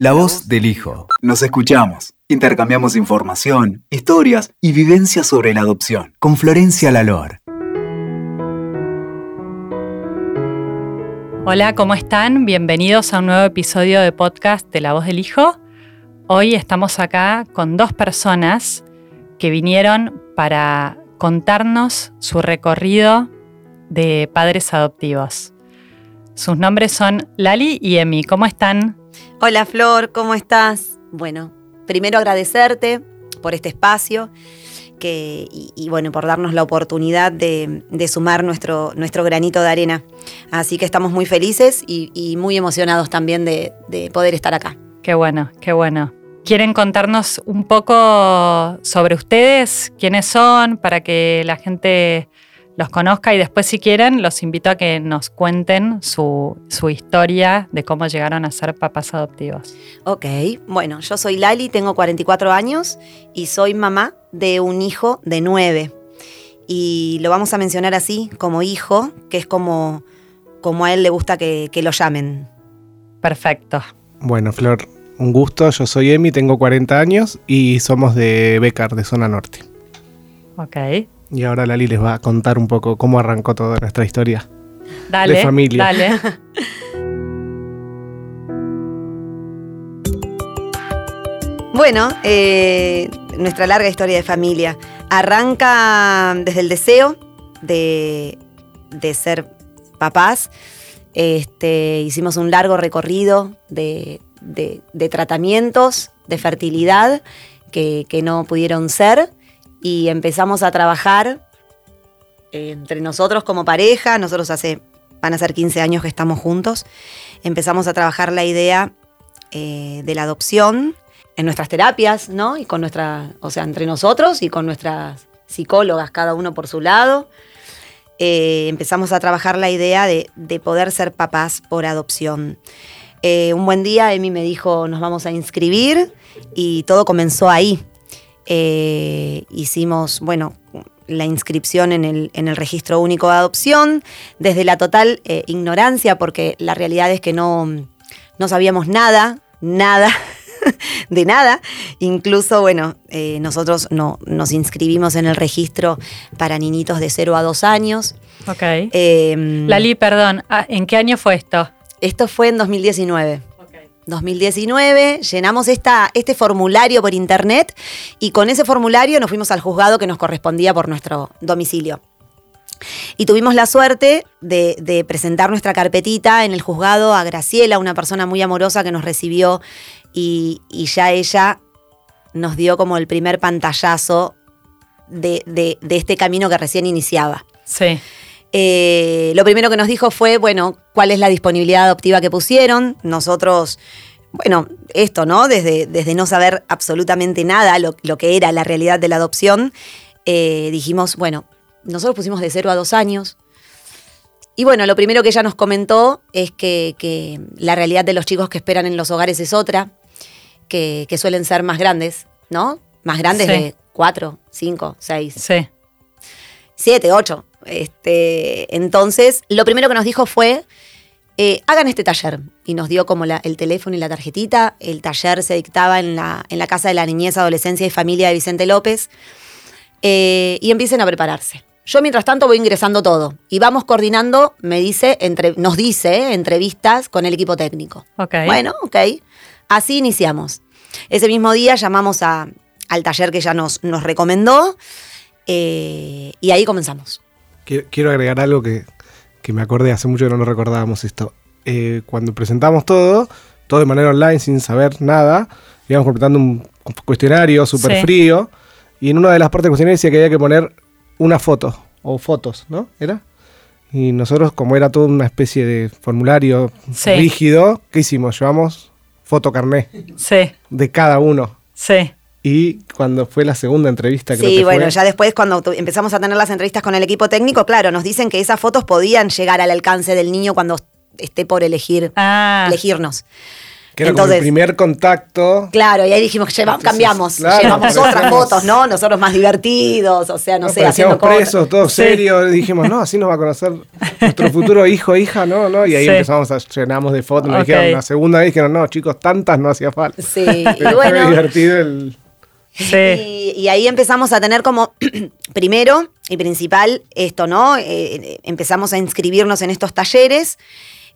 La voz del hijo. Nos escuchamos. Intercambiamos información, historias y vivencias sobre la adopción. Con Florencia Lalor. Hola, ¿cómo están? Bienvenidos a un nuevo episodio de podcast de La voz del hijo. Hoy estamos acá con dos personas que vinieron para contarnos su recorrido de padres adoptivos. Sus nombres son Lali y Emi. ¿Cómo están? Hola Flor, ¿cómo estás? Bueno, primero agradecerte por este espacio que, y, bueno, por darnos la oportunidad de, sumar nuestro, nuestro, granito de arena. Así que estamos muy felices y, muy emocionados también de, de poder estar acá. Qué bueno, qué bueno. ¿Quieren contarnos un poco sobre ustedes? ¿Quiénes son? Para que la gente los conozca y después si quieren los invito a que nos cuenten su, historia de cómo llegaron a ser papás adoptivos. Ok, bueno, yo soy Lali, tengo 44 años y soy mamá de un hijo de 9. Y lo vamos a mencionar así, como hijo, que es como, como a él le gusta que, que lo llamen. Perfecto. Bueno, Flor, un gusto. Yo soy Emi, tengo 40 años y somos de Becar, de zona norte. Ok. Y ahora Lali les va a contar un poco cómo arrancó toda nuestra historia dale, de familia. Dale. bueno, eh, nuestra larga historia de familia arranca desde el deseo de, ser papás. Este, hicimos un largo recorrido de, tratamientos de fertilidad que, que no pudieron ser y empezamos a trabajar eh, entre nosotros como pareja, nosotros hace, van a ser 15 años que estamos juntos, empezamos a trabajar la idea eh, de la adopción en nuestras terapias, ¿no? Y con o sea, entre nosotros y con nuestras psicólogas, cada uno por su lado. Eh, empezamos a trabajar la idea de, poder ser papás por adopción. un buen día Emi me dijo, nos vamos a inscribir y todo comenzó ahí. Eh, hicimos, bueno, la inscripción en el, en el, registro único de adopción, desde la total eh, ignorancia, porque la realidad es que no, no sabíamos nada, nada. de nada. Incluso, bueno, eh, nosotros no, nos inscribimos en el registro para niñitos de 0 a 2 años. Ok. Lali, perdón, ah, ¿en qué año fue esto? Esto fue en 2019. 2019, llenamos este formulario por internet y con ese formulario nos fuimos al juzgado que nos correspondía por nuestro domicilio. Y tuvimos la suerte de, presentar nuestra carpetita en el juzgado a Graciela, una persona muy amorosa que nos recibió y, ya ella nos dio como el primer pantallazo de, de este camino que recién iniciaba. Sí. Eh, lo primero que nos dijo fue, bueno, cuál es la disponibilidad adoptiva que pusieron. Nosotros, bueno, esto, ¿no? Desde, desde no saber absolutamente nada lo, que era la realidad de la adopción, eh, dijimos, bueno, nosotros pusimos de 0 a 2 años. Y bueno, lo primero que ella nos comentó es que, la realidad de los chicos que esperan en los hogares es otra, que, suelen ser más grandes, ¿no? Más grandes de 4, 5, 6. Sí. 7, 8. Este, entonces, lo primero que nos dijo fue, eh, hagan este taller. Y nos dio como el teléfono y la tarjetita. El taller se dictaba en la, en la Casa de la Niñez, Adolescencia y Familia de Vicente López. Eh, y empiecen a prepararse. Yo mientras tanto voy ingresando todo y vamos coordinando, me dice, entre, nos dice, entrevistas con el equipo técnico. Okay. Bueno, ok. Así iniciamos. Ese mismo día llamamos a, al taller que ella nos, nos recomendó eh, y ahí comenzamos. Quiero agregar algo que, me acordé, hace mucho que no nos recordábamos esto. Eh, cuando presentamos todo, todo de manera online, sin saber nada, íbamos completando un cuestionario súper frío, y en una de las partes del cuestionario decía que había que poner una foto, o fotos, ¿no? ¿Era? Y nosotros, como era toda una especie de formulario rígido, ¿qué hicimos? Llevamos foto carné sí. de cada uno. Sí. Y cuando fue la segunda entrevista, creo Sí, bueno, ya después cuando empezamos a tener las entrevistas con el equipo técnico, claro, nos dicen que esas fotos podían llegar al alcance del niño cuando esté por elegir, ah. elegirnos. Que era como el primer contacto. Claro, y ahí dijimos que cambiamos, llevamos otras fotos, ¿no? Nosotros más divertidos, o sea, no, sé, haciendo presos, todos serios. Dijimos, no, así nos va a conocer nuestro futuro hijo, hija, ¿no? ¿no? Y ahí empezamos a llenamos de fotos. Nos dijeron la segunda vez, dijeron, no, chicos, tantas no hacía falta. Sí, y bueno. Fue divertido el. Y, ahí empezamos a tener como, primero y principal, esto, ¿no? Eh, empezamos a inscribirnos en estos talleres.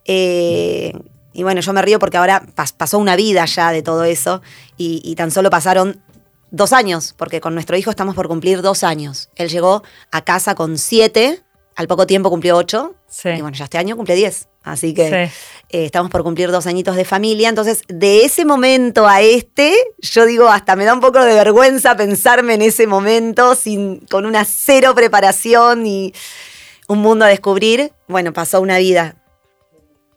Eh, y bueno, yo me río porque ahora pasó una vida ya de todo eso y, tan solo pasaron dos años, porque con nuestro hijo estamos por cumplir dos años. Él llegó a casa con siete, al poco tiempo cumplió ocho, y bueno, ya este año cumple diez. Así que eh, estamos por cumplir dos añitos de familia. Entonces, de ese momento a este, yo digo, hasta me da un poco de vergüenza pensarme en ese momento sin, con una cero preparación y un mundo a descubrir. Bueno, pasó una vida.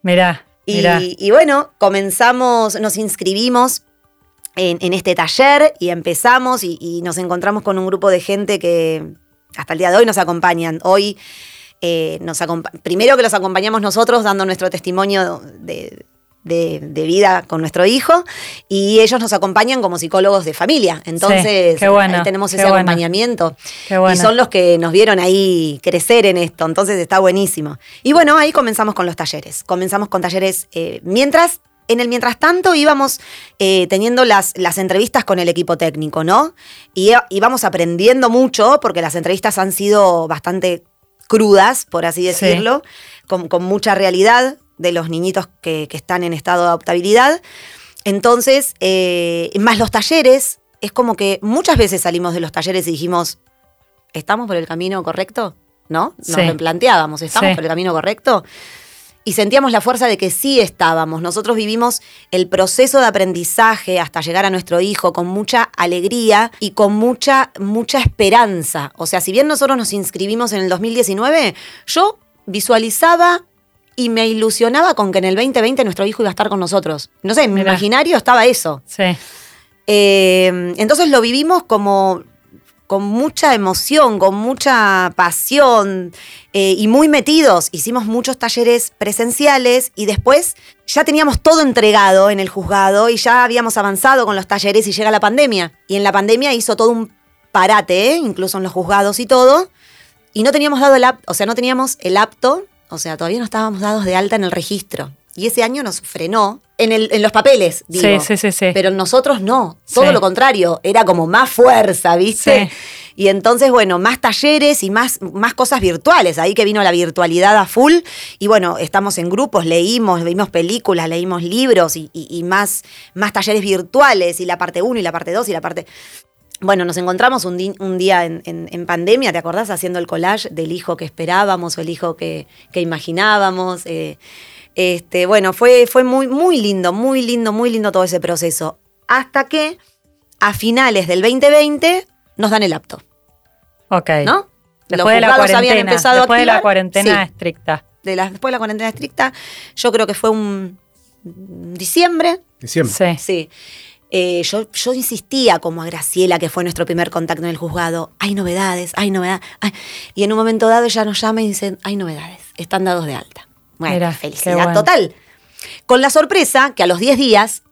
Mirá. Y, bueno, comenzamos, nos inscribimos en, este taller y empezamos y, nos encontramos con un grupo de gente que hasta el día de hoy nos acompañan. Hoy eh, nos primero que los acompañamos nosotros dando nuestro testimonio de, de, vida con nuestro hijo y ellos nos acompañan como psicólogos de familia. Entonces, ahí tenemos ese acompañamiento. Y son los que nos vieron ahí crecer en esto. Entonces, está buenísimo. Y bueno, ahí comenzamos con los talleres. Comenzamos con talleres eh, mientras en el mientras tanto íbamos eh, teniendo las, las, entrevistas con el equipo técnico, ¿no? Y íbamos aprendiendo mucho porque las entrevistas han sido bastante crudas, por así decirlo, con, con, mucha realidad de los niñitos que, están en estado de adoptabilidad. Entonces, eh, más los talleres, es como que muchas veces salimos de los talleres y dijimos, ¿estamos por el camino correcto? ¿No? Nos lo planteábamos, ¿estamos por el camino correcto? Y sentíamos la fuerza de que sí estábamos. Nosotros vivimos el proceso de aprendizaje hasta llegar a nuestro hijo con mucha alegría y con mucha, mucha esperanza. O sea, si bien nosotros nos inscribimos en el 2019, yo visualizaba y me ilusionaba con que en el 2020 nuestro hijo iba a estar con nosotros. No sé, en mi imaginario estaba eso. Sí. Eh, entonces lo vivimos como con mucha emoción, con mucha pasión eh, y muy metidos. Hicimos muchos talleres presenciales y después ya teníamos todo entregado en el juzgado y ya habíamos avanzado con los talleres y llega la pandemia. Y en la pandemia hizo todo un parate, incluso en los juzgados y todo. Y no teníamos dado el apto, o sea, no teníamos el apto o sea, todavía no estábamos dados de alta en el registro. Y ese año nos frenó en, el, en los papeles, digo. Sí, sí, sí, Pero nosotros no, todo lo contrario, era como más fuerza, ¿viste? Y entonces, bueno, más talleres y más, más cosas virtuales. Ahí que vino la virtualidad a full. Y bueno, estamos en grupos, leímos, vimos películas, leímos libros y, más, más talleres virtuales. Y la parte 1 y la parte 2 y la parte bueno, nos encontramos un, día en, pandemia, ¿te acordás? Haciendo el collage del hijo que esperábamos o el hijo que, imaginábamos. Eh, este, bueno, fue, fue muy, muy lindo, muy lindo, muy lindo todo ese proceso. Hasta que a finales del 2020 nos dan el apto. Ok. ¿No? Después de la cuarentena, después de la cuarentena estricta. De la, después de la cuarentena estricta, yo creo que fue un diciembre. Diciembre. Sí. sí. Eh, yo, yo, insistía como a Graciela, que fue nuestro primer contacto en el juzgado, hay novedades, hay novedades. Y en un momento dado ella nos llama y dice, hay novedades, están dados de alta. Bueno, felicidad total. Con la sorpresa que a los 10 días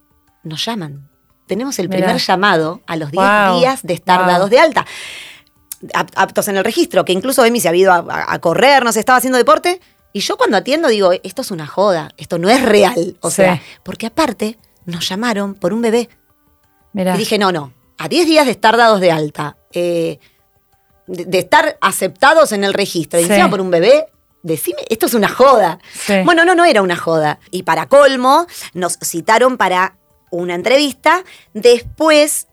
nos llaman. Tenemos el primer llamado a los 10 días de estar dados de alta. Aptos en el registro, que incluso Emi se ha ido a, correr, no se estaba haciendo deporte. Y yo cuando atiendo digo, esto es una joda, esto no es real. O sea, porque aparte nos llamaron por un bebé y dije, no, no, a 10 días de estar dados de alta, eh, de, estar aceptados en el registro, y por un bebé, decime, esto es una joda. Bueno, no, no era una joda. Y para colmo, nos citaron para una entrevista después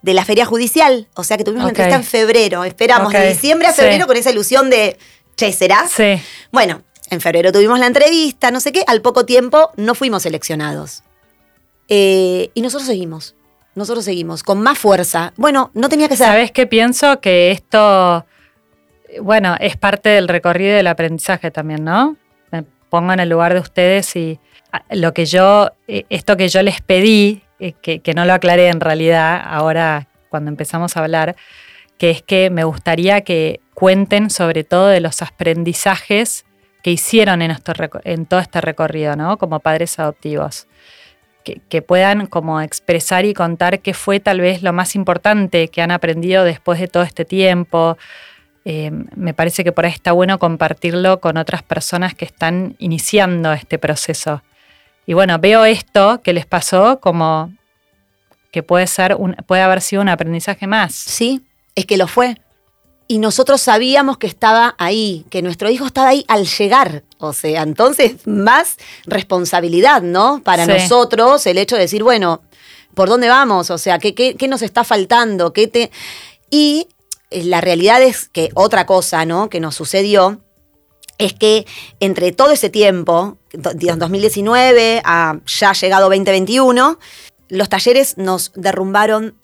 de la feria judicial. O sea que tuvimos una entrevista en febrero. Esperamos de diciembre a febrero con esa ilusión de, che, ¿será? Sí. Bueno, en febrero tuvimos la entrevista, no sé qué. Al poco tiempo no fuimos seleccionados. Eh, y nosotros seguimos nosotros seguimos con más fuerza. Bueno, no tenía que ser. ¿Sabes qué pienso? Que esto, bueno, es parte del recorrido del aprendizaje también, ¿no? Me pongo en el lugar de ustedes y ah, lo que yo, eh, esto que yo les pedí, eh, que, que no lo aclaré en realidad ahora cuando empezamos a hablar, que es que me gustaría que cuenten sobre todo de los aprendizajes que hicieron en, en todo este recorrido, ¿no? Como padres adoptivos. que, puedan como expresar y contar qué fue tal vez lo más importante que han aprendido después de todo este tiempo. Eh, me parece que por ahí está bueno compartirlo con otras personas que están iniciando este proceso. Y bueno, veo esto que les pasó como que puede ser un, puede haber sido un aprendizaje más. Sí, es que lo fue. Y nosotros sabíamos que estaba ahí, que nuestro hijo estaba ahí al llegar. O sea, entonces más responsabilidad, ¿no? Para nosotros el hecho de decir, bueno, ¿por dónde vamos? O sea, ¿qué, qué, qué nos está faltando? ¿Qué te... Y la realidad es que otra cosa, ¿no? Que nos sucedió es que entre todo ese tiempo, 2019 a ya llegado 2021, los talleres nos derrumbaron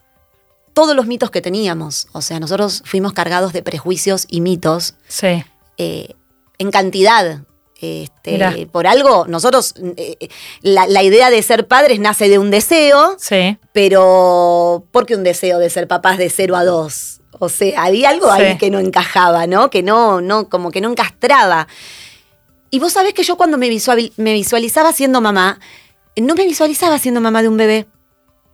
todos los mitos que teníamos. O sea, nosotros fuimos cargados de prejuicios y mitos sí. Eh, en cantidad. Este, por algo, nosotros, eh, la, idea de ser padres nace de un deseo, sí. pero ¿por qué un deseo de ser papás de 0 a 2? O sea, había algo ahí que no encajaba, ¿no? Que no, no, como que no encastraba. Y vos sabés que yo cuando me, me visualizaba siendo mamá, no me visualizaba siendo mamá de un bebé.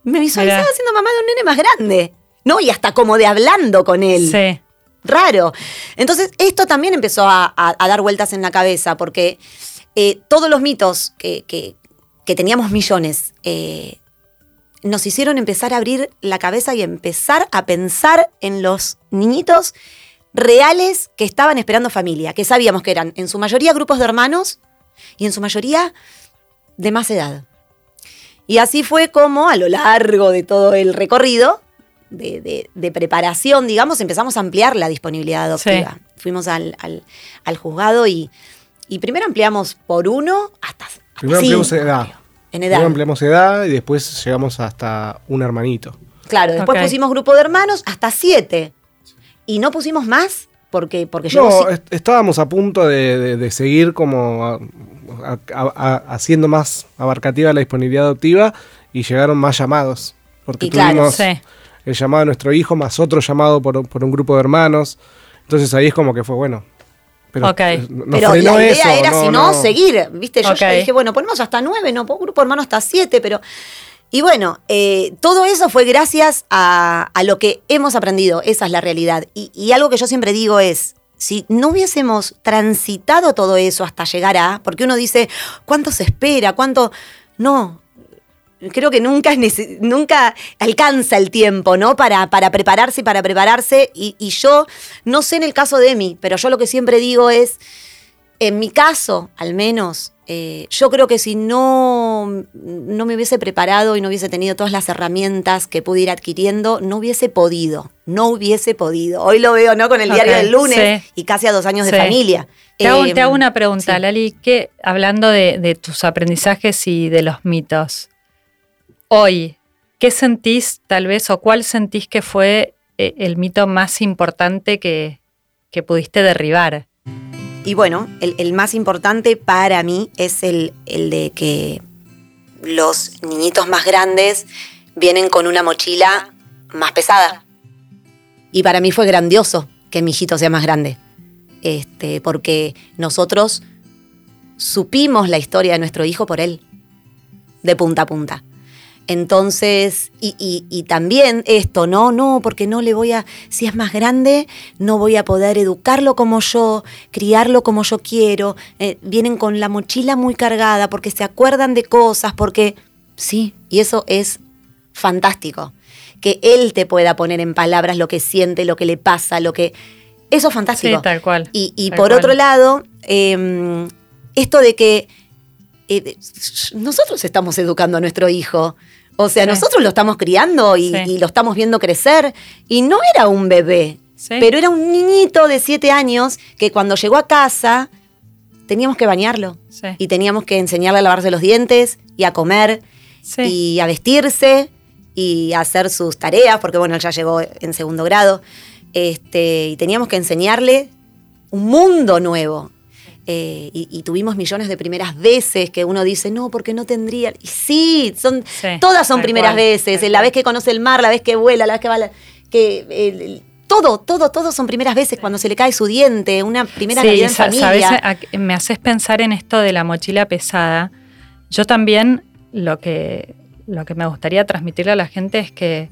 Me visualizaba siendo mamá de un nene más grande. ¿No? Y hasta como de hablando con él. Sí. Raro. Entonces, esto también empezó a, dar vueltas en la cabeza, porque eh, todos los mitos que, que, teníamos millones eh, nos hicieron empezar a abrir la cabeza y empezar a pensar en los niñitos reales que estaban esperando familia, que sabíamos que eran en su mayoría grupos de hermanos y en su mayoría de más edad. Y así fue como a lo largo de todo el recorrido de, preparación, digamos, empezamos a ampliar la disponibilidad adoptiva. Fuimos al, juzgado y, primero ampliamos por uno hasta... Primero ampliamos edad. En edad. Primero ampliamos edad y después llegamos hasta un hermanito. Claro, después pusimos grupo de hermanos hasta siete. Y no pusimos más porque, porque yo... No, estábamos a punto de, seguir como haciendo más abarcativa la disponibilidad adoptiva y llegaron más llamados. Porque tuvimos el llamado de nuestro hijo más otro llamado por, un grupo de hermanos. Entonces ahí es como que fue bueno. Pero, pero la idea era, si no, seguir. ¿Viste? Yo dije, bueno, ponemos hasta nueve, no, un grupo de hermanos hasta siete, pero. Y bueno, eh, todo eso fue gracias a, lo que hemos aprendido. Esa es la realidad. y algo que yo siempre digo es: si no hubiésemos transitado todo eso hasta llegar a, porque uno dice, ¿cuánto se espera? ¿Cuánto? No, creo que nunca, nunca alcanza el tiempo, ¿no? Para, para prepararse y para prepararse. Y, y, yo, no sé en el caso de Emi, pero yo lo que siempre digo es, en mi caso, al menos, eh, yo creo que si no, no me hubiese preparado y no hubiese tenido todas las herramientas que pude ir adquiriendo, no hubiese podido, no hubiese podido. Hoy lo veo, ¿no? Con el diario del lunes y casi a dos años de familia. Te hago, te hago, una pregunta, Lali, que hablando de, tus aprendizajes y de los mitos, hoy, ¿qué sentís tal vez o cuál sentís que fue eh, el mito más importante que, pudiste derribar? Y bueno, el, más importante para mí es el, el de que los niñitos más grandes vienen con una mochila más pesada. Y para mí fue grandioso que mi hijito sea más grande. Este, porque nosotros supimos la historia de nuestro hijo por él, de punta a punta. Entonces, y, también esto, no, no, porque no le voy a, si es más grande, no voy a poder educarlo como yo, criarlo como yo quiero. Eh, vienen con la mochila muy cargada porque se acuerdan de cosas, porque sí, y eso es fantástico. Que él te pueda poner en palabras lo que siente, lo que le pasa, lo que. Eso es fantástico. Sí, tal cual. Y, por otro lado, em, esto de que eh, nosotros estamos educando a nuestro hijo. O sea, nosotros lo estamos criando y, lo estamos viendo crecer. Y no era un bebé, pero era un niñito de siete años que cuando llegó a casa teníamos que bañarlo. Y teníamos que enseñarle a lavarse los dientes y a comer y a vestirse y a hacer sus tareas, porque bueno, él ya llegó en segundo grado. Este, y teníamos que enseñarle un mundo nuevo. Eh, y, tuvimos millones de primeras veces que uno dice, no, porque no tendría. Y sí, son, todas son primeras veces. La vez que conoce el mar, la vez que vuela, la vez que va. que, todo, todo, todo son primeras veces cuando se le cae su diente, una primera sí, en familia. me haces pensar en esto de la mochila pesada. Yo también lo que, lo que me gustaría transmitirle a la gente es que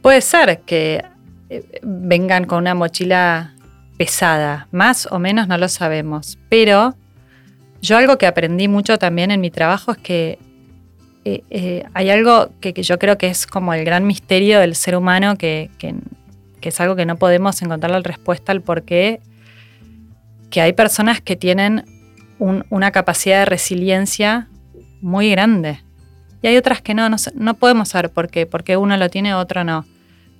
puede ser que eh, vengan con una mochila pesada, más o menos no lo sabemos, pero yo algo que aprendí mucho también en mi trabajo es que eh, eh, hay algo que, yo creo que es como el gran misterio del ser humano, que, es algo que no podemos encontrar la respuesta al por qué, que hay personas que tienen una capacidad de resiliencia muy grande. Y hay otras que no, no, podemos saber por qué, porque uno lo tiene, otro no.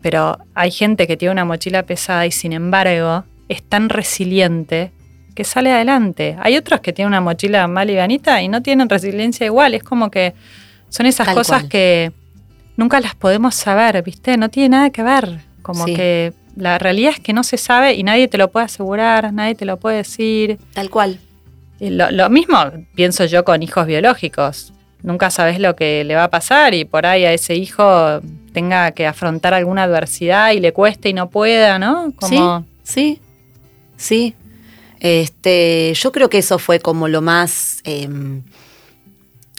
Pero hay gente que tiene una mochila pesada y sin embargo es tan resiliente que sale adelante. Hay otros que tienen una mochila mal livianita y no tienen resiliencia igual. Es como que son esas cosas que nunca las podemos saber, ¿viste? No tiene nada que ver. Como que la realidad es que no se sabe y nadie te lo puede asegurar, nadie te lo puede decir. Tal cual. Lo, mismo pienso yo con hijos biológicos. Nunca sabes lo que le va a pasar y por ahí a ese hijo tenga que afrontar alguna adversidad y le cueste y no pueda, ¿no? Como... Sí, sí, sí. Este, yo creo que eso fue como lo más, em,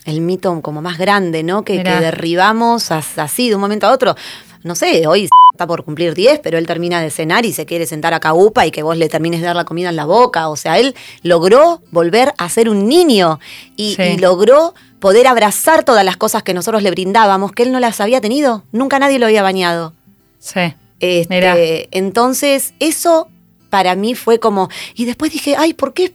el mito como más grande, ¿no? Que, que derribamos así de un momento a otro. No sé, hoy está por cumplir 10, pero él termina de cenar y se quiere sentar a caupa y que vos le termines de dar la comida en la boca. O sea, él logró volver a ser un niño y, logró poder abrazar todas las cosas que nosotros le brindábamos, que él no las había tenido. Nunca nadie lo había bañado. Sí. Este, entonces, eso para mí fue como. Y después dije, ay, ¿por qué?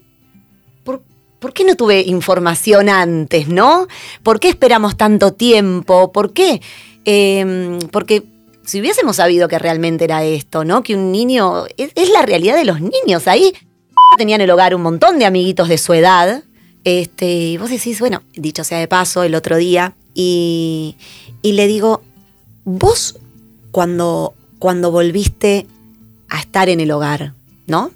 ¿Por, qué no tuve información antes, no? ¿Por qué esperamos tanto tiempo? ¿Por qué? Em, porque si hubiésemos sabido que realmente era esto, ¿no? Que un niño. Es, la realidad de los niños. Ahí tenían en el hogar un montón de amiguitos de su edad. Este, y vos decís, bueno, dicho sea de paso, el otro día, y, y le digo, vos cuando, cuando volviste a estar en el hogar, ¿no?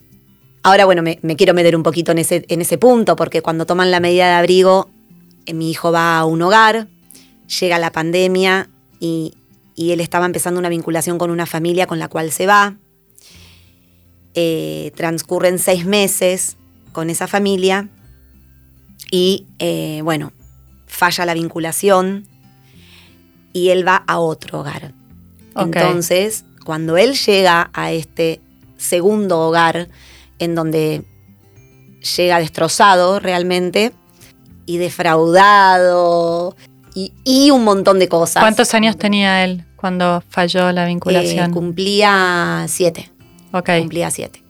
Ahora, bueno, me, quiero meter un poquito en ese, en ese punto, porque cuando toman la medida de abrigo, eh, mi hijo va a un hogar, llega la pandemia y, él estaba empezando una vinculación con una familia con la cual se va. Eh, transcurren seis meses con esa familia y, eh, bueno, falla la vinculación y él va a otro hogar. Entonces, cuando él llega a este segundo hogar en donde llega destrozado realmente y defraudado y, un montón de cosas. ¿Cuántos años tenía él cuando falló la vinculación? Eh, cumplía siete. Ok. Cumplía siete.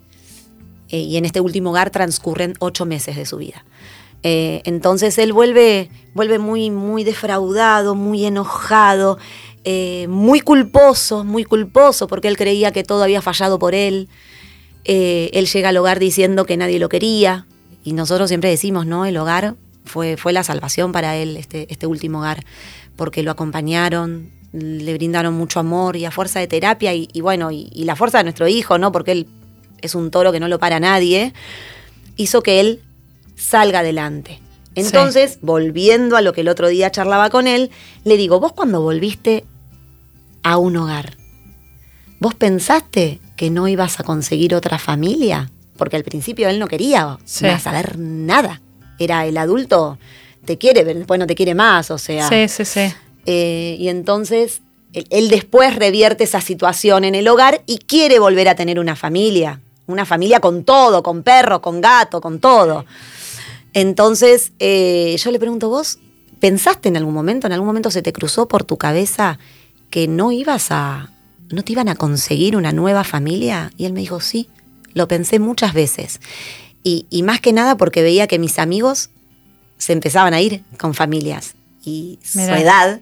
Eh, y en este último hogar transcurren ocho meses de su vida. Eh, entonces él vuelve, vuelve muy, muy defraudado, muy enojado, eh, muy culposo, muy culposo, porque él creía que todo había fallado por él. Eh, él llega al hogar diciendo que nadie lo quería, y nosotros siempre decimos, ¿no? El hogar fue, fue la salvación para él, este, este último hogar, porque lo acompañaron, le brindaron mucho amor y a fuerza de terapia, y, bueno, y, la fuerza de nuestro hijo, ¿no? Porque él es un toro que no lo para nadie, hizo que él salga adelante. Entonces, volviendo a lo que el otro día charlaba con él, le digo, vos cuando volviste a un hogar. ¿Vos pensaste que no ibas a conseguir otra familia? Porque al principio él no quería saber nada. Era el adulto, te quiere, pero después no te quiere más, o sea. Sí, sí, sí. Eh, y entonces él, después revierte esa situación en el hogar y quiere volver a tener una familia. Una familia con todo, con perro, con gato, con todo. Entonces eh, yo le pregunto, ¿vos pensaste en algún momento, en algún momento se te cruzó por tu cabeza que no ibas a, no te iban a conseguir una nueva familia? Y él me dijo, sí, lo pensé muchas veces. Y, más que nada porque veía que mis amigos se empezaban a ir con familias y su edad.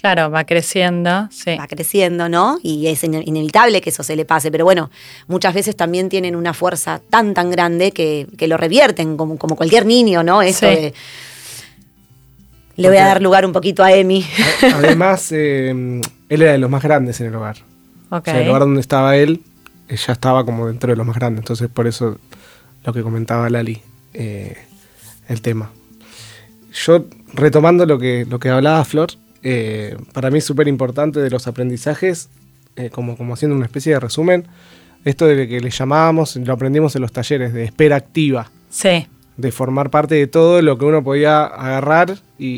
Claro, va creciendo, sí. Va creciendo, ¿no? Y es inevitable que eso se le pase, pero bueno, muchas veces también tienen una fuerza tan, tan grande que, lo revierten, como, como cualquier niño, ¿no? Eso de le voy a dar lugar un poquito a Emi. Además, eh, él era de los más grandes en el hogar. O sea, el lugar donde estaba él, ya estaba como dentro de los más grandes. Entonces, por eso lo que comentaba Lali, eh, el tema. Yo, retomando lo que, lo que hablaba Flor, eh, para mí es súper importante de los aprendizajes, como, como haciendo una especie de resumen, esto de que le llamábamos, lo aprendimos en los talleres, de espera activa. Sí. De formar parte de todo lo que uno podía agarrar y,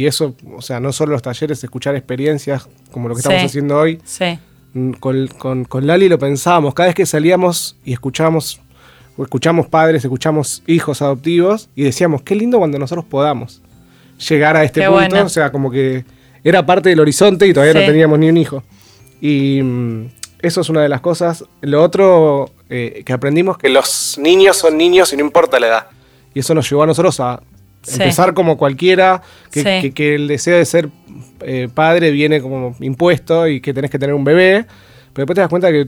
y eso, o sea, no solo los talleres, escuchar experiencias como lo que estamos Sí. haciendo hoy, Sí, Mm, con, con- con Lali lo pensábamos, cada vez que salíamos y escuchábamos, escuchamos padres, escuchamos hijos adoptivos y decíamos, qué lindo cuando nosotros podamos llegar a este Qué punto, bueno. o sea, como que era parte del horizonte y todavía Sí. no teníamos ni un hijo. Y mm, eso es una de las cosas. Lo otro eh, que aprendimos, que los niños son niños y no importa la edad. Y eso nos llevó a nosotros a Sí. empezar como cualquiera, que, Sí. que- que el deseo de ser eh, padre viene como impuesto y que tenés que tener un bebé, pero después te das cuenta que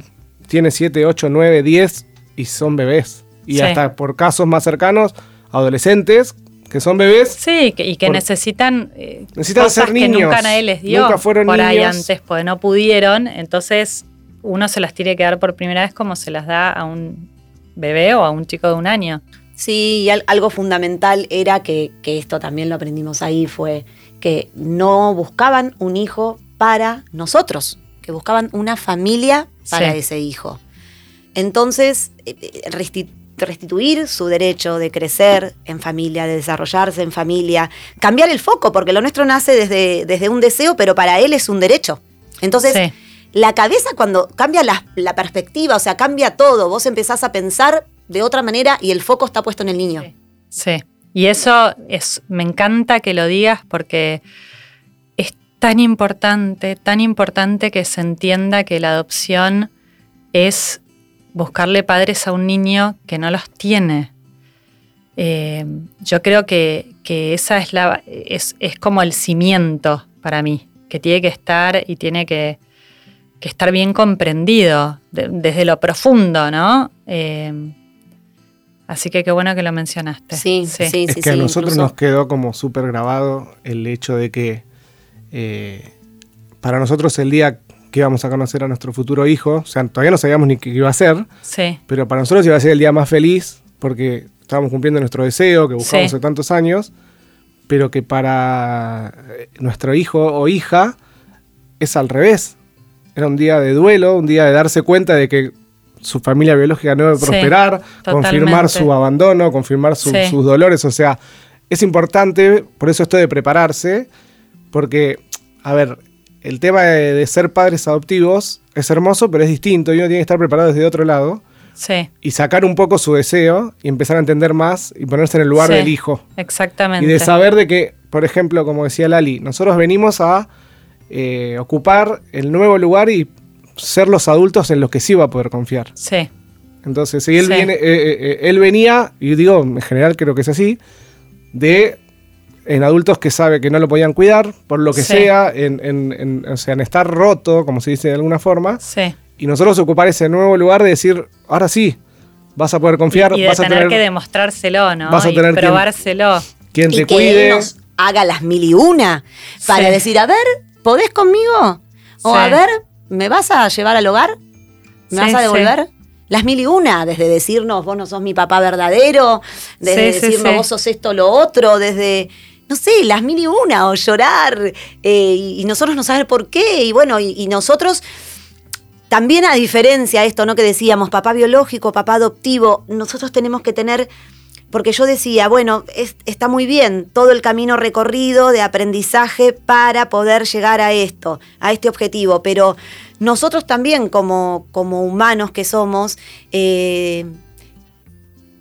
tiene 7, 8, 9, 10 y son bebés. Y hasta por casos más cercanos, adolescentes que son bebés. Sí, que- y que Por- necesitan, eh, Necesitan cosas ser que niños. nunca nadie les dio Nunca fueron por ahí antes, porque no pudieron. Entonces uno se las tiene que dar por primera vez como se las da a un bebé o a un chico de un año. Sí, y al- algo fundamental era que, que esto también lo aprendimos ahí, fue que no buscaban un hijo para nosotros, que buscaban una familia para Sí. ese hijo. Entonces, eh, eh, restituir su derecho de crecer en familia, de desarrollarse en familia, cambiar el foco, porque lo nuestro nace desde, desde un deseo, pero para él es un derecho. Entonces, Sí. la cabeza cuando cambia la, la perspectiva, o sea, cambia todo, vos empezás a pensar de otra manera y el foco está puesto en el niño. Sí. Sí. Y eso es, me encanta que lo digas porque es tan importante, tan importante que se entienda que la adopción es buscarle padres a un niño que no los tiene. Eh, yo creo que, que esa es la es, es como el cimiento para mí, que tiene que estar y tiene que, que estar bien comprendido de- desde lo profundo, ¿no? Eh, así que qué bueno que lo mencionaste. Sí, sí, sí. es que a nosotros incluso. nos quedó como súper grabado el hecho de que eh, para nosotros el día que íbamos a conocer a nuestro futuro hijo, o sea, todavía no sabíamos ni qué iba a ser, Sí, pero para nosotros iba a ser el día más feliz porque estábamos cumpliendo nuestro deseo que buscamos Sí. hace tantos años, pero que para eh, nuestro hijo o hija es al revés. Era un día de duelo, un día de darse cuenta de que su familia biológica no debe Sí, prosperar, confirmar su abandono, confirmar su- Sí. sus dolores. O sea, es importante, por eso esto de prepararse, porque, a ver, el tema de, de ser padres adoptivos es hermoso, pero es distinto y uno tiene que estar preparado desde otro lado sí, y sacar un poco su deseo y empezar a entender más y ponerse en el lugar Sí. del hijo. exactamente. Y de saber de que, por ejemplo, como decía Lali, nosotros venimos a eh, ocupar el nuevo lugar y ser los adultos en los que sí va a poder confiar. Sí, Entonces, si él Sí. viene, eh, eh, eh, él venía, y digo, en general creo que es así, de en adultos que sabe que no lo podían cuidar, por lo que Sí. sea, en, en- en- o sea, en estar roto, como se dice de alguna forma, sí. y nosotros ocupar ese nuevo lugar de decir, ahora sí, vas a poder confiar, y de vas a tener, tener que demostrárselo, ¿no? vas a y tener quien- probárselo. quien y te que cuide. él nos haga las mil y una para Sí. decir, a ver, ¿podés conmigo? O Sí. a ver, ¿me vas a llevar al hogar? ¿Me Sí, vas a sí. devolver? Las mil y una, desde decirnos, vos no sos mi papá verdadero, desde Sí, sí, decirnos, sí. vos sos esto, lo otro, desde, no sé, las mil y una, o llorar, eh, y, nosotros no saber por qué, y bueno, y, nosotros también a diferencia de esto, ¿no? Que decíamos, papá biológico, papá adoptivo, nosotros tenemos que tener, porque yo decía, bueno, es- está muy bien todo el camino recorrido de aprendizaje para poder llegar a esto, a este objetivo, pero nosotros también como, como humanos que somos, eh,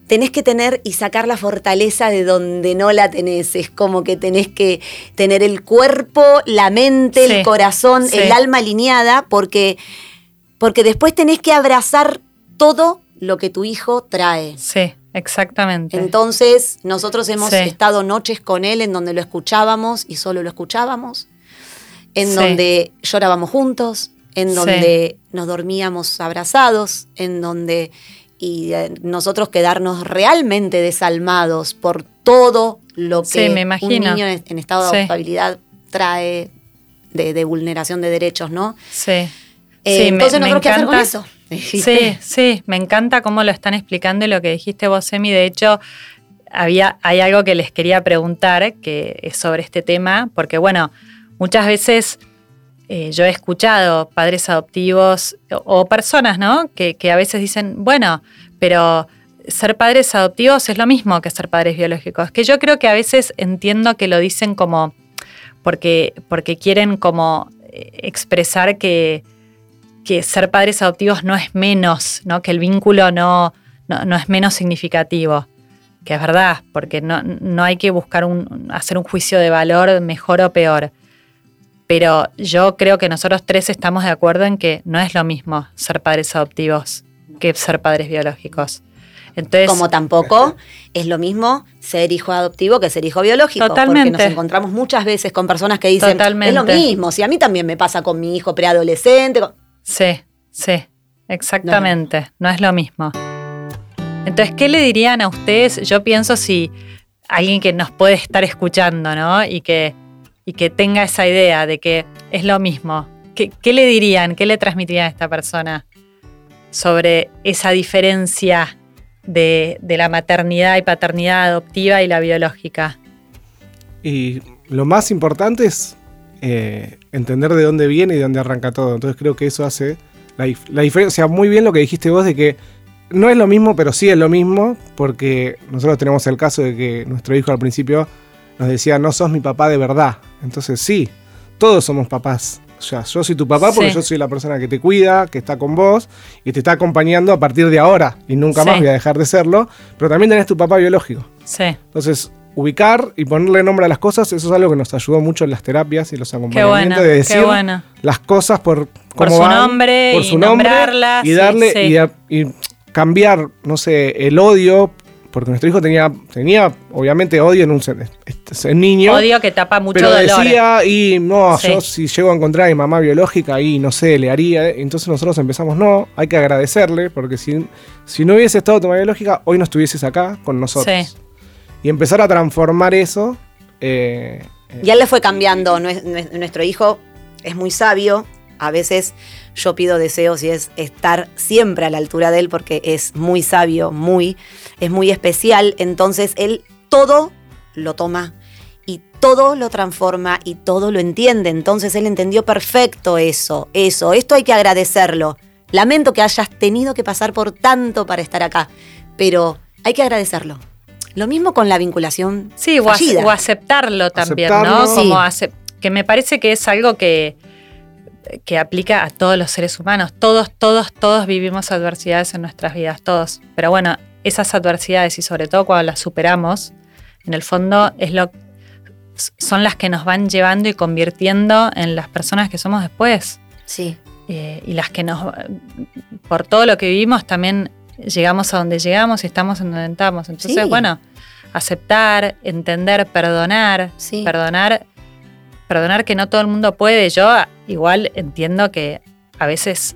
tenés que tener y sacar la fortaleza de donde no la tenés. Es como que tenés que tener el cuerpo, la mente, Sí, el corazón, sí. el alma alineada, porque, porque después tenés que abrazar todo lo que tu hijo trae. Sí, exactamente. Entonces, nosotros hemos Sí. estado noches con él en donde lo escuchábamos y solo lo escuchábamos, en donde llorábamos juntos, en donde nos dormíamos abrazados, en donde y eh, nosotros quedarnos realmente desalmados por todo lo que Sí, me un niño en, estado de adoptabilidad trae de, de vulneración de derechos, ¿no? Sí. Eh, Sí, me- entonces no me creo qué hacer con eso. Sí, sí, me encanta cómo lo están explicando y lo que dijiste vos, Emi. De hecho, había, hay algo que les quería preguntar que es sobre este tema, porque bueno, muchas veces eh, yo he escuchado padres adoptivos o, personas, ¿no? Que, que a veces dicen, bueno, pero ser padres adoptivos es lo mismo que ser padres biológicos. Que yo creo que a veces entiendo que lo dicen como porque, porque quieren como eh, expresar que, que ser padres adoptivos no es menos, ¿no? que el vínculo no, no, es menos significativo. Que es verdad, porque no, no hay que buscar un, hacer un juicio de valor mejor o peor. Pero yo creo que nosotros tres estamos de acuerdo en que no es lo mismo ser padres adoptivos que ser padres biológicos. Entonces, Como tampoco es lo mismo ser hijo adoptivo que ser hijo biológico. Totalmente. Porque nos encontramos muchas veces con personas que dicen, es lo mismo, si a mí también me pasa con mi hijo preadolescente. Sí, sí, exactamente, no es lo mismo. Entonces, ¿qué le dirían a ustedes? Yo pienso si alguien que nos puede estar escuchando, ¿no? Y que, y que tenga esa idea de que es lo mismo. ¿Qué, ¿Qué le dirían? ¿Qué le transmitirían a esta persona sobre esa diferencia de, la maternidad y paternidad adoptiva y la biológica. Y lo más importante es eh, entender de dónde viene y de dónde arranca todo. Entonces creo que eso hace la, la diferencia. Muy bien lo que dijiste vos de que no es lo mismo, pero sí es lo mismo, porque nosotros tenemos el caso de que nuestro hijo al principio nos decía, no sos mi papá de verdad. Entonces sí, todos somos papás. O sea, yo soy tu papá porque yo soy la persona que te cuida, que está con vos y te está acompañando a partir de ahora y nunca más voy a dejar de serlo, pero también tenés tu papá biológico. Sí. Entonces, ubicar y ponerle nombre a las cosas, eso es algo que nos ayudó mucho en las terapias y los acompañamientos de decir las cosas por, por su nombre por su nombre y darle y cambiar, no sé, el odio porque nuestro hijo tenía, tenía obviamente odio en un este, niño. Odio que tapa mucho pero dolor. decía, y no, yo si llego a encontrar a mi mamá biológica, y no sé, le haría. Entonces nosotros empezamos, no, hay que agradecerle, porque si, si no hubiese estado tu mamá biológica, hoy no estuvieses acá con nosotros. Y empezar a transformar eso. Eh, y él le fue cambiando. Nuestro hijo es muy sabio. A veces yo pido deseos y es estar siempre a la altura de él porque es muy sabio, muy, es muy especial. Entonces él todo lo toma y todo lo transforma y todo lo entiende. Entonces él entendió perfecto eso, eso. Esto hay que agradecerlo. Lamento que hayas tenido que pasar por tanto para estar acá, pero hay que agradecerlo. Lo mismo con la vinculación. Sí, o, aceptarlo también, ¿no? Como que me parece que es algo que, que aplica a todos los seres humanos. Todos, todos, todos vivimos adversidades en nuestras vidas, todos. Pero bueno, esas adversidades y sobre todo cuando las superamos, en el fondo es lo, son las que nos van llevando y convirtiendo en las personas que somos después. Sí. Eh, y las que nos, por todo lo que vivimos, también llegamos a donde llegamos y estamos en donde estamos. Entonces, bueno, aceptar, entender, perdonar, sí. perdonar perdonar que no todo el mundo puede. Yo igual entiendo que a veces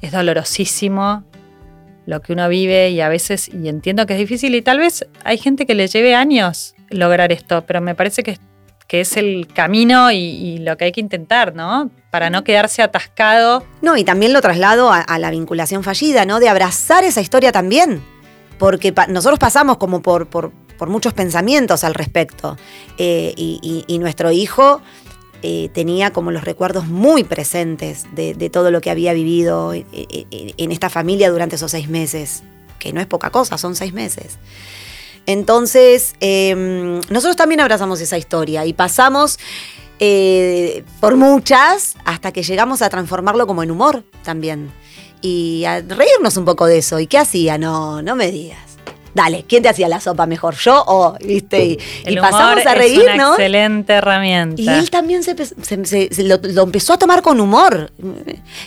es dolorosísimo lo que uno vive y a veces, y entiendo que es difícil y tal vez hay gente que le lleve años lograr esto, pero me parece que, que es el camino y, lo que hay que intentar, ¿no? Para no quedarse atascado. No, y también lo traslado a, la vinculación fallida, ¿no? De abrazar esa historia también. Porque nosotros pasamos como por, por, por muchos pensamientos al respecto. Eh, y, nuestro hijo eh, tenía como los recuerdos muy presentes de, todo lo que había vivido eh, en esta familia durante esos seis meses, que no es poca cosa, son seis meses. Entonces, em, nosotros también abrazamos esa historia y pasamos por muchas hasta que llegamos a transformarlo como en humor también. Y a reírnos un poco de eso. ¿Y qué hacía? No, no me digas dale, ¿quién te hacía la sopa mejor? ¿Yo o, viste? Y, pasamos a reír, es una Excelente herramienta. Y él también se, lo, empezó a tomar con humor.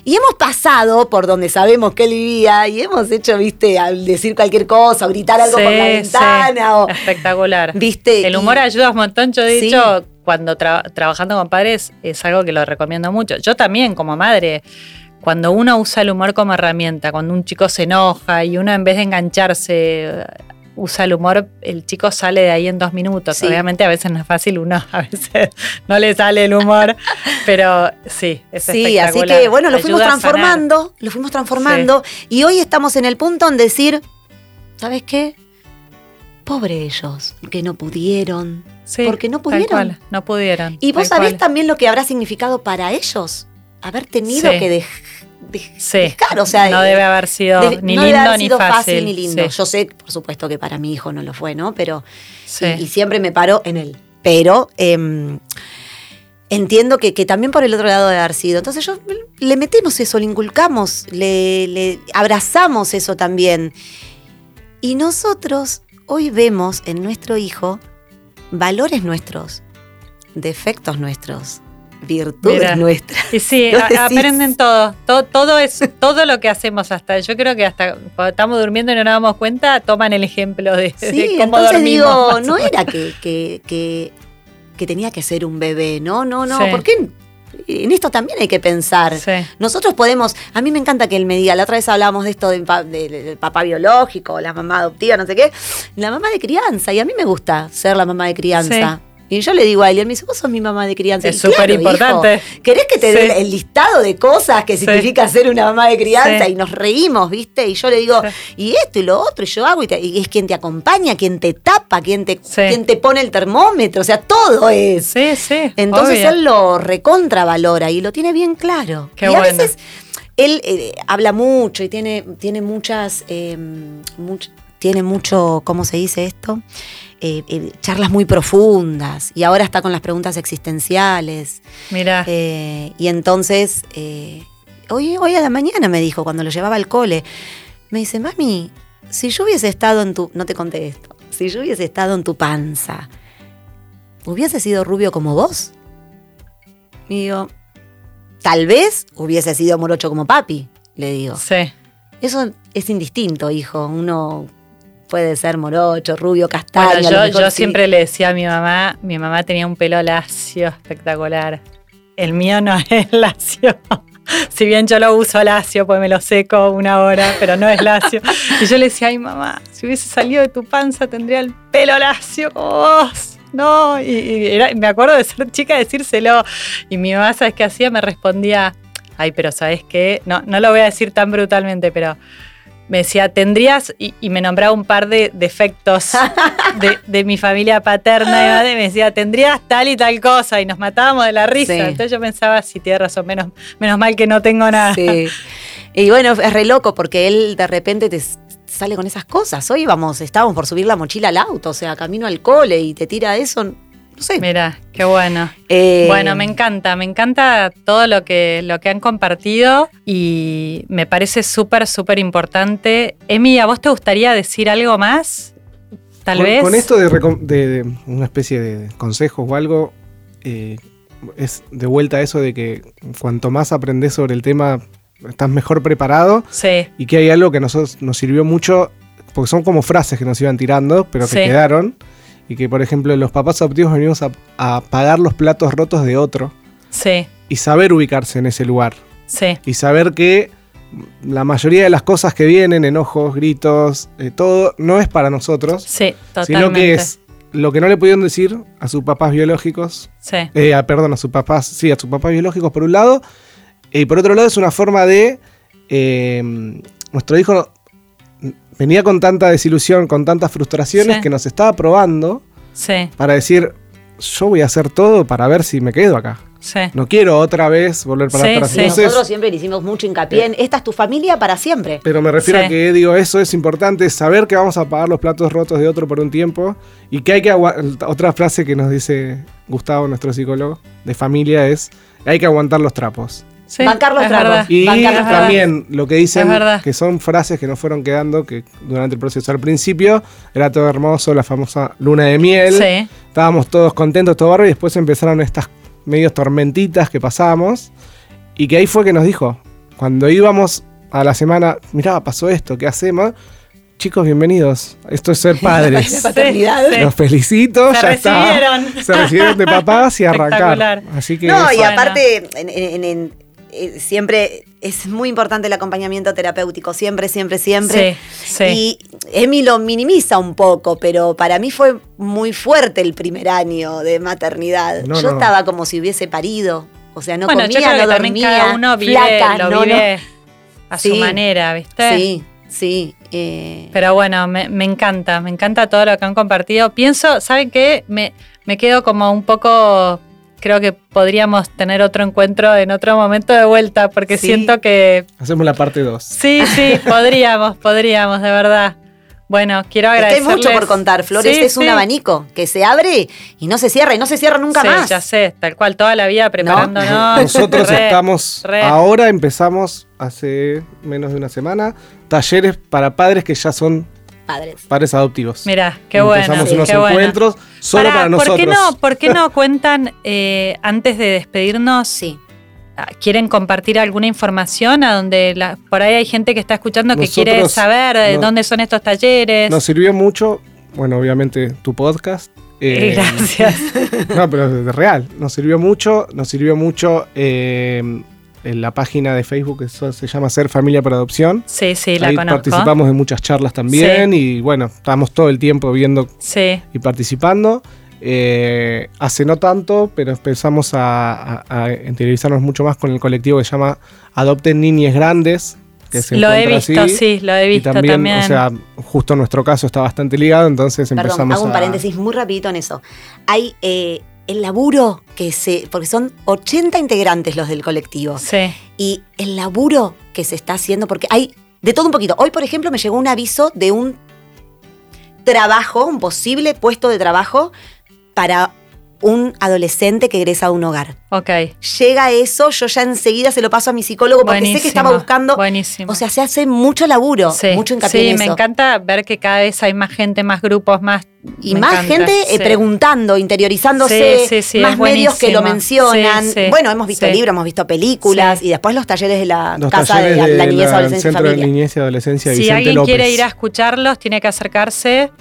Y hemos pasado por donde sabemos que él vivía y hemos hecho, viste, al decir cualquier cosa, o gritar algo por la ventana. Espectacular. ¿Viste? El humor ayuda un montón, yo he dicho, cuando trabajando con padres es algo que lo recomiendo mucho. Yo también, como madre cuando uno usa el humor como herramienta, cuando un chico se enoja y uno en vez de engancharse usa el humor, el chico sale de ahí en dos minutos. Obviamente a veces no es fácil, uno a veces no le sale el humor, pero sí, es Sí, así que bueno, lo fuimos transformando, lo fuimos transformando y hoy estamos en el punto en decir, ¿sabes qué? Pobre ellos, que no pudieron. Sí, porque no pudieron. no pudieron. Y vos sabés también lo que habrá significado para ellos haber tenido que Sí. dejar, o sea, no eh, debe haber sido debe- ni no debe lindo haber ni sido fácil. ni lindo. Yo sé, por supuesto, que para mi hijo no lo fue, ¿no? Pero y, y siempre me paro en él. Pero em, entiendo que, que también por el otro lado de haber sido. Entonces yo le metemos eso, le inculcamos, le, le abrazamos eso también. Y nosotros hoy vemos en nuestro hijo valores nuestros, defectos nuestros, virtudes Mira. nuestras. Y sí, a- aprenden todo. todo. Todo es todo lo que hacemos hasta. Yo creo que hasta cuando estamos durmiendo y no nos damos cuenta, toman el ejemplo de, de Sí, cómo entonces dormimos. digo, no era que, que, que, que tenía que ser un bebé, no, no, no, Sí. porque en esto también hay que pensar. Sí. Nosotros podemos, a mí me encanta que él me diga, la otra vez hablábamos de esto de- del papá biológico, la mamá adoptiva, no sé qué, la mamá de crianza, y a mí me gusta ser la mamá de crianza. Y yo le digo a él, y él me dice, vos sos mi mamá de crianza. Es claro, súper importante. ¿Querés que te Sí. dé el listado de cosas que Sí. significa ser una mamá de crianza? Sí. Y nos reímos, ¿viste? Y yo le digo, y esto y lo otro, y yo hago, y, te- y es quien te acompaña, quien te tapa, quien te, quien te pone el termómetro, o sea, todo es. Sí, sí. Entonces obvio. él lo recontravalora y lo tiene bien claro. Qué y a bueno. veces él eh, habla mucho y tiene, tiene muchas, eh, much- tiene mucho, ¿cómo se dice esto? Eh, eh, charlas muy profundas y ahora está con las preguntas existenciales. Mira. Eh, y entonces, hoy, hoy a la mañana me dijo, cuando lo llevaba al cole, me dice, mami, si yo hubiese estado en tu, no te conté esto, si yo hubiese estado en tu panza, ¿hubiese sido rubio como vos? Y digo, tal vez hubiese sido morocho como papi, le digo. sí. Eso es indistinto, hijo. Uno puede ser morocho, rubio, castaño. Bueno, yo, mejor yo sí. siempre le decía a mi mamá, mi mamá tenía un pelo lacio espectacular. El mío no es lacio. Si bien yo lo uso lacio, pues me lo seco una hora, pero no es lacio. Y yo le decía, ay mamá, si hubiese salido de tu panza tendría el pelo lacio como vos. No, y, y era- me acuerdo de ser chica decírselo. Y mi mamá, ¿sabes qué hacía? Me respondía, ay, pero ¿sabes qué? No, no lo voy a decir tan brutalmente, pero me decía, tendrías, y, y me nombraba un par de defectos de, de mi familia paterna y me decía, tendrías tal y tal cosa, y nos matábamos de la risa. Sí. Entonces yo pensaba, sí, tiene razón, menos, menos mal que no tengo nada. Sí. Y bueno, es re loco porque él de repente te sale con esas cosas. Hoy vamos, estábamos por subir la mochila al auto, o sea, camino al cole y te tira eso. No sé. Mira, qué bueno. Eh, Bueno, me encanta, me encanta todo lo que, lo que han compartido y me parece súper, súper importante. Emi, ¿a vos te gustaría decir algo más? Tal con, vez. con esto de, recom- de- de una especie de consejos o algo, eh, es de vuelta a eso de que cuanto más aprendes sobre el tema, estás mejor preparado Sí, y que hay algo que nosotros nos sirvió mucho, porque son como frases que nos iban tirando, pero que Sí. quedaron. Y que, por ejemplo, los papás adoptivos venimos a, a pagar los platos rotos de otro sí, y saber ubicarse en ese lugar. sí, y saber que la mayoría de las cosas que vienen, enojos, gritos, eh, todo, no es para nosotros, sí, totalmente. sino que es lo que no le pudieron decir a sus papás biológicos, Sí, eh, a- perdón, a sus papás, sí, a sus papás biológicos por un lado, y por otro lado es una forma de, eh, nuestro hijo venía con tanta desilusión, con tantas frustraciones Sí. que nos estaba probando sí, para decir, yo voy a hacer todo para ver si me quedo acá. sí. No quiero otra vez volver para Sí, atrás. sí. Entonces, Nosotros siempre le hicimos mucho hincapié en esta es tu familia para siempre. Pero me refiero Sí. a que digo, eso es importante, saber que vamos a pagar los platos rotos de otro por un tiempo y que hay que otra frase que nos dice Gustavo, nuestro psicólogo de familia es hay que aguantar los trapos. Sí, Bancar los es trapos. verdad. Y Bancar también lo que dicen que son frases que nos fueron quedando que durante el proceso al principio era todo hermoso, la famosa luna de miel. Sí, Estábamos todos contentos, todo barro, y después empezaron estas medios tormentitas que pasamos. Y que ahí fue que nos dijo, cuando íbamos a la semana, mirá, pasó esto, ¿qué hacemos? Chicos, bienvenidos. Esto es ser padres. Los felicito, Se ya está. recibieron. Se recibieron de papás y arrancar. Espectacular. Así que No, y Bueno. aparte, en- en- en- eh, siempre es muy importante el acompañamiento terapéutico, siempre, siempre, siempre. sí, sí. Y Emi lo minimiza un poco, pero para mí fue muy fuerte el primer año de maternidad. No, yo no. estaba como si hubiese parido. O sea, no bueno, yo comía, creo no que dormía, cada uno vive, flaca, lo no, no. vive a su Sí. manera, ¿viste? Sí, sí. eh, Pero bueno, me, me encanta, me encanta todo lo que han compartido. Pienso, ¿saben qué? Me, me quedo como un poco creo que podríamos tener otro encuentro en otro momento de vuelta, porque Sí. siento que Hacemos la parte 2. sí, sí, podríamos, podríamos, de verdad. Bueno, quiero Es que hay mucho por contar, Flores. Sí, es un abanico que se abre y no se cierra y no se cierra nunca Sí, más. ya sé, tal cual, toda la vida preparándonos. Nosotros Re, estamos, re. ahora empezamos hace menos de una semana, talleres para padres que ya son Padres. padres adoptivos. Mirá, qué bueno. Empezamos sí, unos qué bueno. encuentros solo Pará, para nosotros. ¿por qué no, por qué no cuentan, eh, antes de despedirnos, Sí. ah, quieren compartir alguna información a donde la- por ahí hay gente que está escuchando que Nosotros quiere saber de no- dónde son estos talleres? Nos sirvió mucho, bueno, obviamente tu podcast. Eh, Gracias. No, pero de real. Nos sirvió mucho. Nos sirvió mucho eh, en la página de Facebook que se llama Ser Familia por Adopción. Sí, sí, la Ahí conozco. participamos de muchas charlas también y bueno, estamos todo el tiempo viendo Sí, y participando. Eh, hace no tanto, pero empezamos a, a- a interiorizarnos mucho más con el colectivo que se llama Adopten Niñes Grandes. Que se lo he visto, así. sí, lo he Y visto también, también. o sea, justo nuestro caso está bastante ligado, entonces Perdón, empezamos hago un a- paréntesis muy rapidito en eso. Hay eh, el laburo que se. porque son 80 integrantes los del colectivo. sí, Y el laburo que se está haciendo, porque hay de todo un poquito. Hoy, por ejemplo, me llegó un aviso de un trabajo, un posible puesto de trabajo para un adolescente que egresa a un hogar. ok. Llega eso, yo ya enseguida se lo paso a mi psicólogo porque sé que estaba buscando. Buenísimo. O sea, se hace mucho laburo, sí, mucho hincapié sí, en me encanta ver que cada vez hay más gente, más grupos, más. Y me más encanta, gente eh, sí. preguntando, interiorizándose, Sí, sí, sí, más medios que lo mencionan. Sí, sí, bueno, hemos visto sí. libros, hemos visto películas Sí. y después los talleres de la los Casa de la, de Niñez, la- Adolescencia y Centro de Familia. Niñez y Adolescencia Si Vicente alguien López. quiere ir a escucharlos, tiene que acercarse.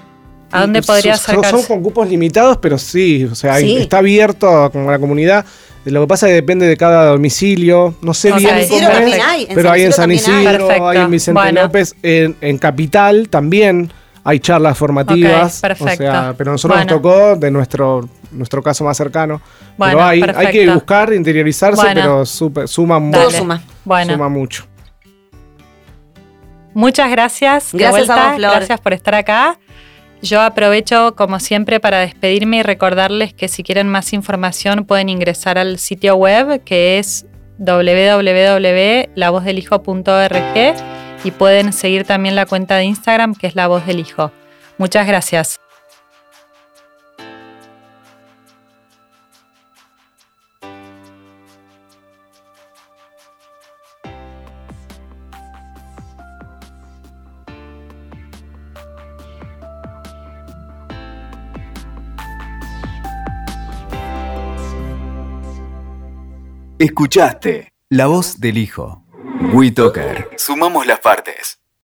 ¿A dónde son- podría son- acercarse? Son con cupos limitados, pero sí, o sea, Sí. está abierto a, como a la comunidad. Lo que pasa es que depende de cada domicilio. No sé Ok. bien San cómo Isidro es, también hay, pero San hay en San hay. Isidro, hay en Vicente Bueno. López, en, en Capital también hay charlas formativas. Perfecto. O sea, pero a nosotros Bueno. nos tocó de nuestro, nuestro caso más cercano. Bueno, pero hay, hay que buscar, interiorizarse, Bueno. pero suma, mu- Todo Dale. suma. Bueno, suma mucho. muchas gracias. de Gracias a vos, Flor. Gracias por estar acá. Yo aprovecho, como siempre, para despedirme y recordarles que si quieren más información pueden ingresar al sitio web que es www.lavozdelhijo.org y pueden seguir también la cuenta de Instagram que es La Voz del Hijo. Muchas gracias. Escuchaste La Voz del Hijo. WeToker. Sumamos las partes.